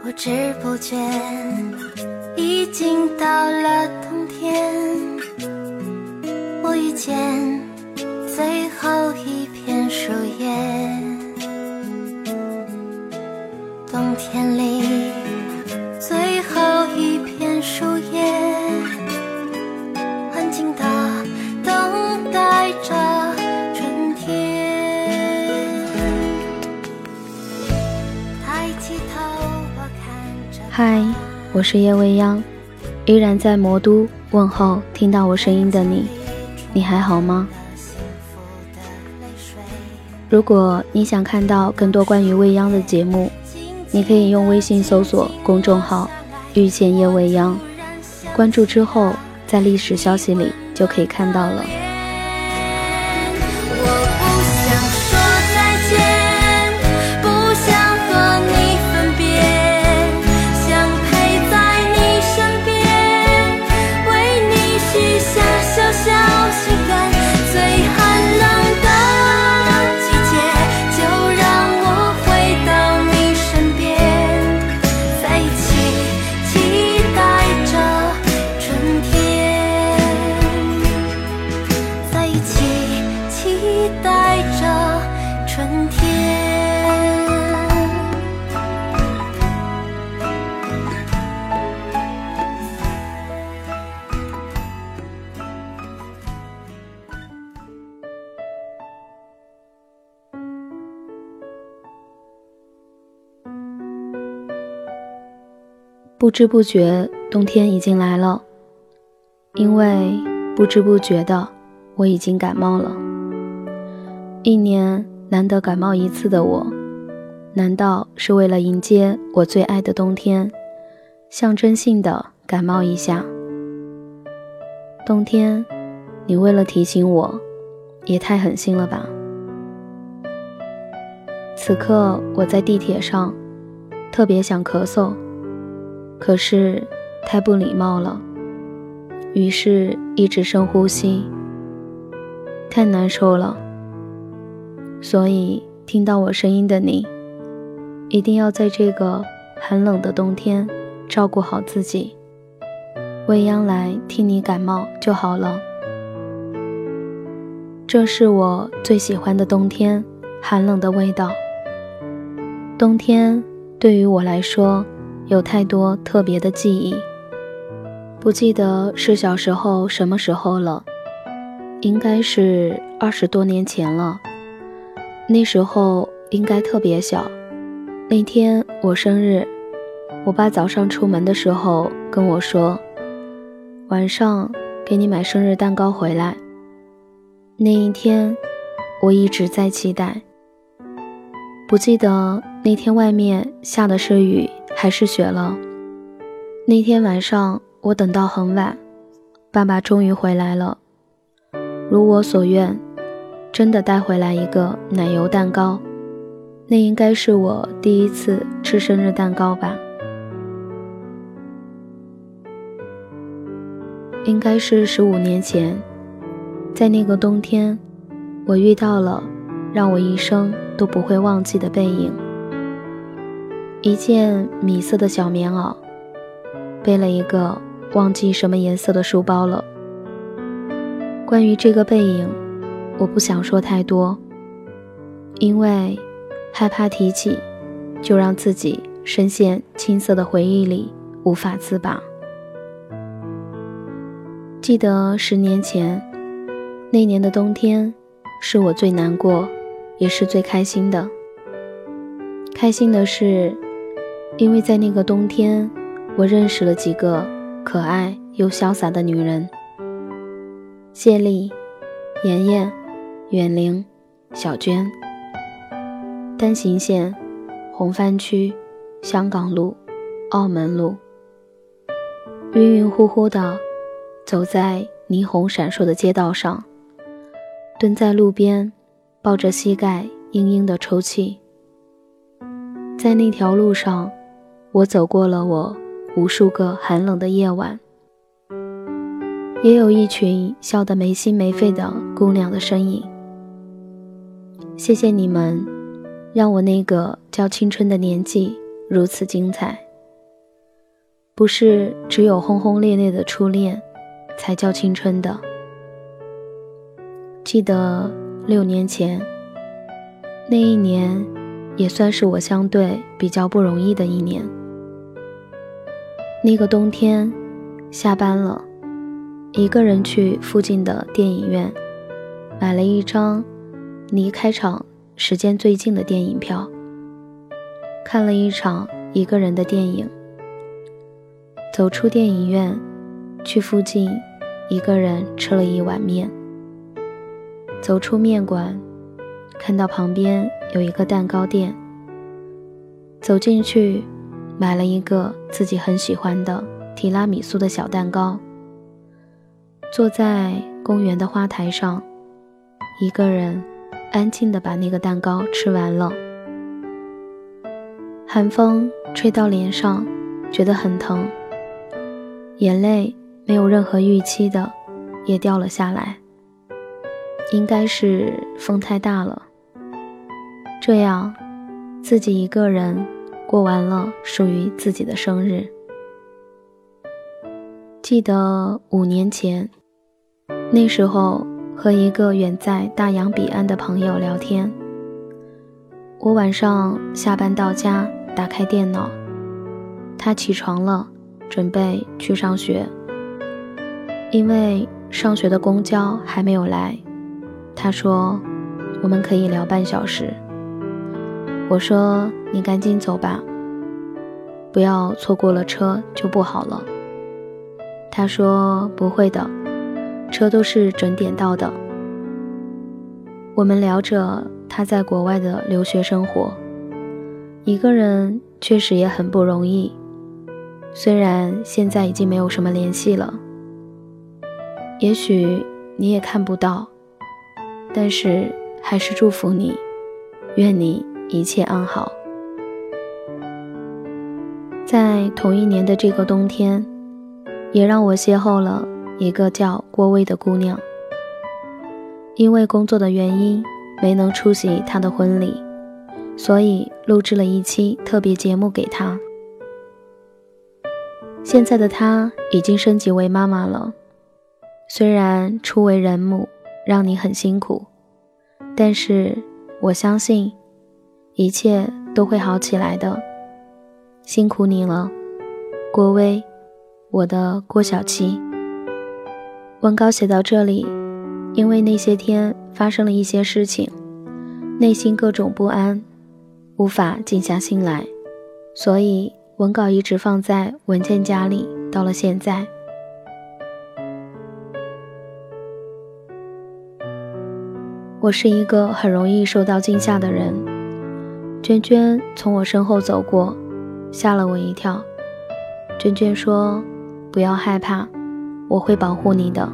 不知不觉，已经到了是叶未央，依然在魔都问候听到我声音的你，你还好吗？如果你想看到更多关于未央的节目，你可以用微信搜索公众号“遇见叶未央”，关注之后，在历史消息里就可以看到了。不知不觉，冬天已经来了。因为不知不觉的，我已经感冒了。一年难得感冒一次的我，难道是为了迎接我最爱的冬天，象征性的感冒一下？冬天，你为了提醒我，也太狠心了吧！此刻我在地铁上，特别想咳嗽。可是太不礼貌了，于是一直深呼吸。太难受了，所以听到我声音的你，一定要在这个寒冷的冬天照顾好自己。未央来替你感冒就好了。这是我最喜欢的冬天，寒冷的味道。冬天对于我来说。有太多特别的记忆，不记得是小时候什么时候了，应该是二十多年前了。那时候应该特别小。那天我生日，我爸早上出门的时候跟我说，晚上给你买生日蛋糕回来。那一天，我一直在期待。不记得那天外面下的是雨。还是雪了。那天晚上，我等到很晚，爸爸终于回来了。如我所愿，真的带回来一个奶油蛋糕。那应该是我第一次吃生日蛋糕吧？应该是十五年前，在那个冬天，我遇到了让我一生都不会忘记的背影。一件米色的小棉袄，背了一个忘记什么颜色的书包了。关于这个背影，我不想说太多，因为害怕提起，就让自己深陷青涩的回忆里无法自拔。记得十年前，那年的冬天，是我最难过，也是最开心的。开心的是。因为在那个冬天，我认识了几个可爱又潇洒的女人：谢丽、妍妍、远玲、小娟。单行线，红番区，香港路，澳门路。晕晕乎乎的，走在霓虹闪烁的街道上，蹲在路边，抱着膝盖，嘤嘤的抽泣。在那条路上。我走过了我无数个寒冷的夜晚，也有一群笑得没心没肺的姑娘的身影。谢谢你们，让我那个叫青春的年纪如此精彩。不是只有轰轰烈烈的初恋，才叫青春的。记得六年前，那一年，也算是我相对比较不容易的一年。那个冬天，下班了，一个人去附近的电影院，买了一张离开场时间最近的电影票，看了一场一个人的电影。走出电影院，去附近，一个人吃了一碗面。走出面馆，看到旁边有一个蛋糕店，走进去，买了一个自己很喜欢的提拉米苏的小蛋糕。坐在公园的花台上，一个人安静的把那个蛋糕吃完了。寒风吹到脸上，觉得很疼。眼泪没有任何预期的也掉了下来，应该是风太大了。这样，自己一个人过完了属于自己的生日。记得五年前，那时候和一个远在大洋彼岸的朋友聊天，我晚上下班到家，打开电脑，他起床了。准备去上学，因为上学的公交还没有来。他说：“我们可以聊半小时。”我说：“你赶紧走吧，不要错过了车就不好了。”他说：“不会的，车都是准点到的。”我们聊着他在国外的留学生活，一个人确实也很不容易。虽然现在已经没有什么联系了，也许你也看不到，但是还是祝福你，愿你一切安好。在同一年的这个冬天，也让我邂逅了一个叫郭薇的姑娘。因为工作的原因，没能出席她的婚礼，所以录制了一期特别节目给她。现在的她已经升级为妈妈了，虽然初为人母，让你很辛苦，但是我相信一切都会好起来的。辛苦你了，郭薇，我的郭小七。文稿写到这里，因为那些天发生了一些事情，内心各种不安，无法静下心来，所以。文稿一直放在文件夹里，到了现在。我是一个很容易受到惊吓的人。娟娟从我身后走过，吓了我一跳。娟娟说：“不要害怕，我会保护你的。”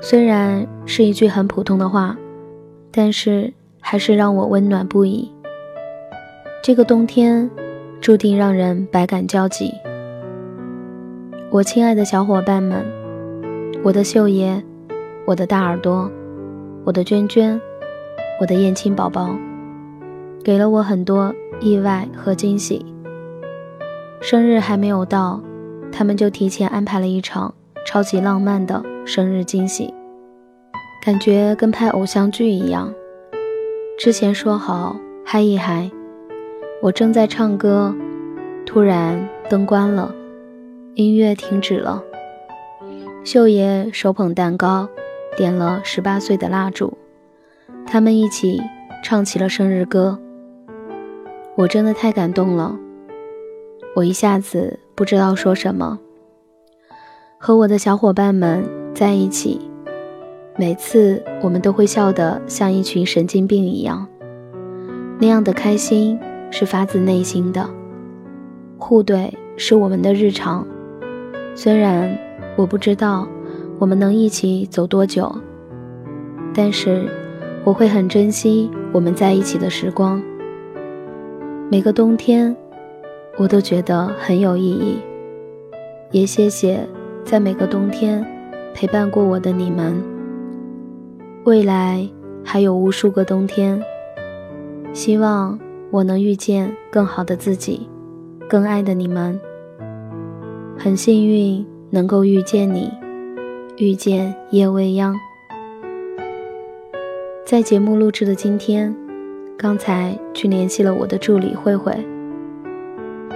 虽然是一句很普通的话，但是还是让我温暖不已。这个冬天。注定让人百感交集。我亲爱的小伙伴们，我的秀爷，我的大耳朵，我的娟娟，我的燕青宝宝，给了我很多意外和惊喜。生日还没有到，他们就提前安排了一场超级浪漫的生日惊喜，感觉跟拍偶像剧一样。之前说好嗨一嗨。我正在唱歌，突然灯关了，音乐停止了。秀爷手捧蛋糕，点了十八岁的蜡烛，他们一起唱起了生日歌。我真的太感动了，我一下子不知道说什么。和我的小伙伴们在一起，每次我们都会笑得像一群神经病一样，那样的开心。是发自内心的，互怼是我们的日常。虽然我不知道我们能一起走多久，但是我会很珍惜我们在一起的时光。每个冬天，我都觉得很有意义。也谢谢在每个冬天陪伴过我的你们。未来还有无数个冬天，希望我能遇见更好的自己，更爱的你们。很幸运能够遇见你，遇见夜未央。在节目录制的今天，刚才去联系了我的助理慧慧，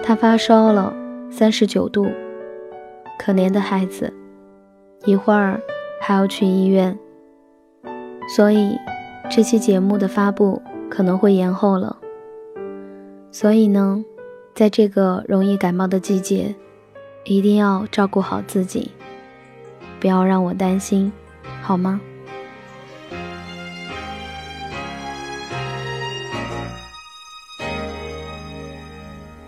她发烧了，三十九度，可怜的孩子，一会儿还要去医院，所以这期节目的发布可能会延后了。所以呢，在这个容易感冒的季节，一定要照顾好自己，不要让我担心，好吗？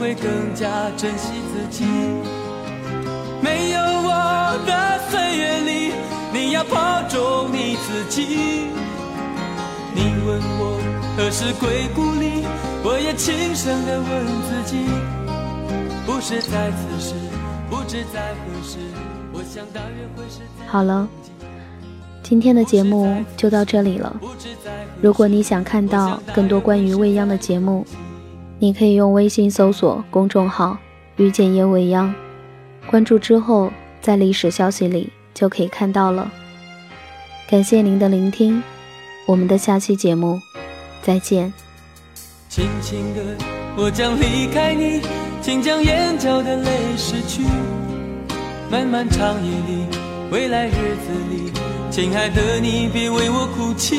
会更加珍惜自己。没有我的岁月里，你要保重你自己。你问我何时归故里，我也轻声的问自己。不是在此时，不知在何时。我想大约会是在好了，今天的节目就到这里了。如果你想看到更多关于未央的节目。你可以用微信搜索公众号“遇见叶未央”，关注之后，在历史消息里就可以看到了。感谢您的聆听，我们的下期节目再见。轻轻的，我将离开你，请将眼角的泪拭去。漫漫长夜里，未来日子里，亲爱的你别为我哭泣。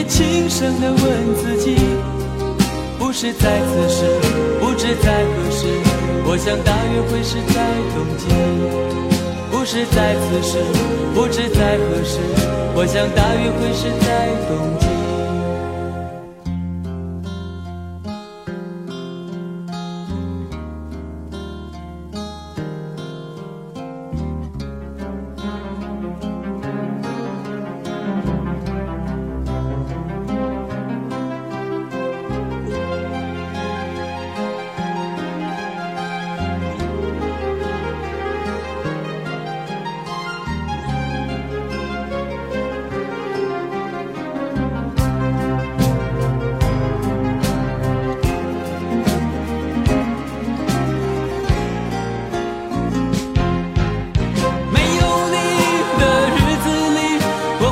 也轻声地问自己，不是在此时，不知在何时。我想大约会是在冬季，不是在此时，不知在何时。我想大约会是在冬季。